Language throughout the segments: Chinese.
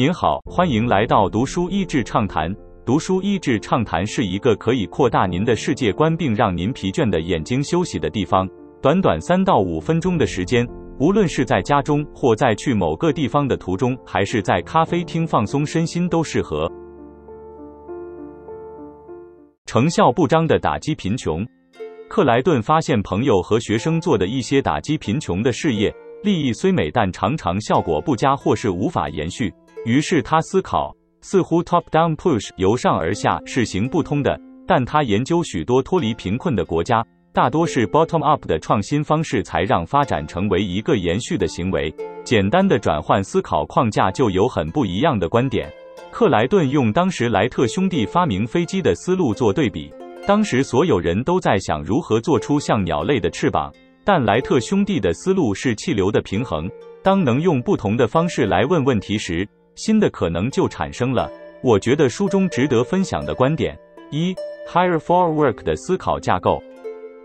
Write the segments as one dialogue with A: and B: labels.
A: 您好，欢迎来到读书益智畅谈。读书益智畅谈是一个可以扩大您的世界观并让您疲倦的眼睛休息的地方。短短三到五分钟的时间，无论是在家中或在去某个地方的途中，还是在咖啡厅放松身心，都适合。成效不彰的打击贫穷。克莱顿发现朋友和学生做的一些打击贫穷的事业，利益虽美，但常常效果不佳或是无法延续。于是他思考，似乎 top-down push 由上而下是行不通的。但他研究许多脱离贫困的国家，大多是 bottom-up 的创新方式，才让发展成为一个延续的行为。简单的转换思考框架就有很不一样的观点。克莱顿用当时莱特兄弟发明飞机的思路做对比。当时所有人都在想如何做出像鸟类的翅膀，但莱特兄弟的思路是气流的平衡。当能用不同的方式来问问题时，新的可能就产生了。我觉得书中值得分享的观点：一，Hire for Work 的思考架构。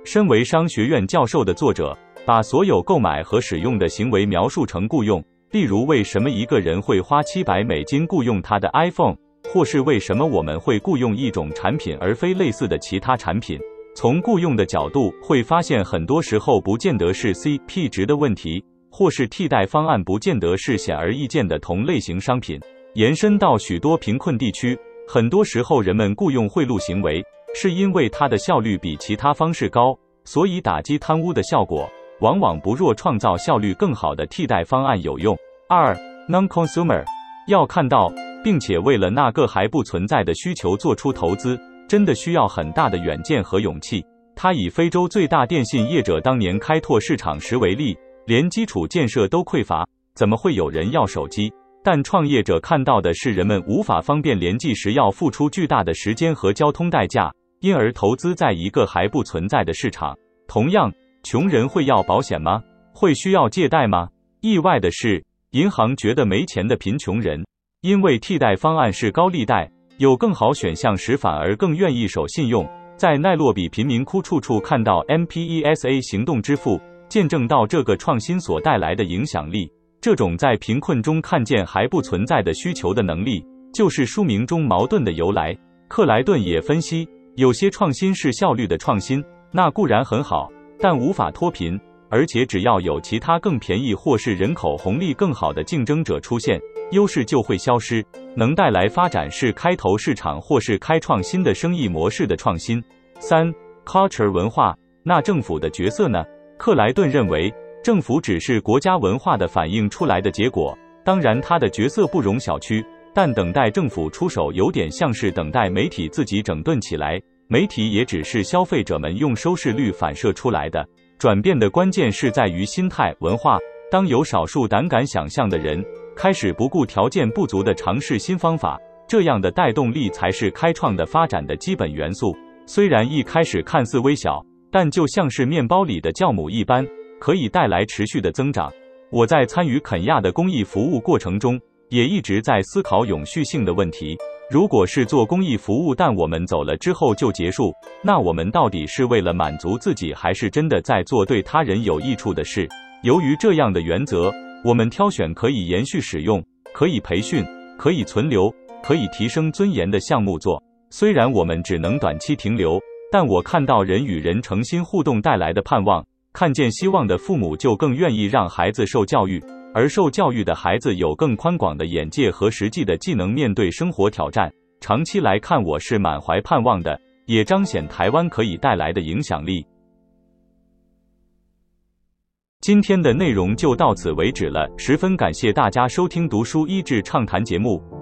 A: 身为商学院教授的作者，把所有购买和使用的行为描述成雇佣。例如，为什么一个人会花七百美金雇佣他的 iPhone？或是为什么我们会雇佣一种产品而非类似的其他产品？从雇佣的角度，会发现很多时候不见得是 CP 值的问题，或是替代方案不见得是显而易见的同类型商品。延伸到许多贫困地区，很多时候人们雇佣贿赂行为，是因为它的效率比其他方式高，所以打击贪污的效果往往不若创造效率更好的替代方案有用。二，non-consumer 要看到。并且为了那个还不存在的需求做出投资，真的需要很大的远见和勇气。他以非洲最大电信业者当年开拓市场时为例，连基础建设都匮乏，怎么会有人要手机？但创业者看到的是人们无法方便联系时要付出巨大的时间和交通代价，因而投资在一个还不存在的市场。同样，穷人会要保险吗？会需要借贷吗？意外的是，银行觉得没钱的贫穷人。因为替代方案是高利贷，有更好选项时反而更愿意守信用。在奈洛比贫民窟处处看到 M-P-E-S-A 行动支付，见证到这个创新所带来的影响力。这种在贫困中看见还不存在的需求的能力，就是书名中矛盾的由来。克莱顿也分析，有些创新是效率的创新，那固然很好，但无法脱贫。而且只要有其他更便宜或是人口红利更好的竞争者出现，优势就会消失。能带来发展是开头市场或是开创新的生意模式的创新。三，culture 文化，那政府的角色呢？克莱顿认为，政府只是国家文化的反映出来的结果，当然他的角色不容小觑。但等待政府出手，有点像是等待媒体自己整顿起来，媒体也只是消费者们用收视率反射出来的。转变的关键是在于心态、文化。当有少数胆敢想象的人开始不顾条件不足的尝试新方法，这样的带动力才是开创的发展的基本元素。虽然一开始看似微小，但就像是面包里的酵母一般，可以带来持续的增长。我在参与肯亚的公益服务过程中，也一直在思考永续性的问题。如果是做公益服务，但我们走了之后就结束，那我们到底是为了满足自己，还是真的在做对他人有益处的事？由于这样的原则，我们挑选可以延续使用、可以培训、可以存留、可以提升尊严的项目做。虽然我们只能短期停留，但我看到人与人诚心互动带来的盼望，看见希望的父母就更愿意让孩子受教育。而受教育的孩子有更宽广的眼界和实际的技能面对生活挑战。长期来看，我是满怀盼望的，也彰显台湾可以带来的影响力。今天的内容就到此为止了，十分感谢大家收听读书一智畅谈节目。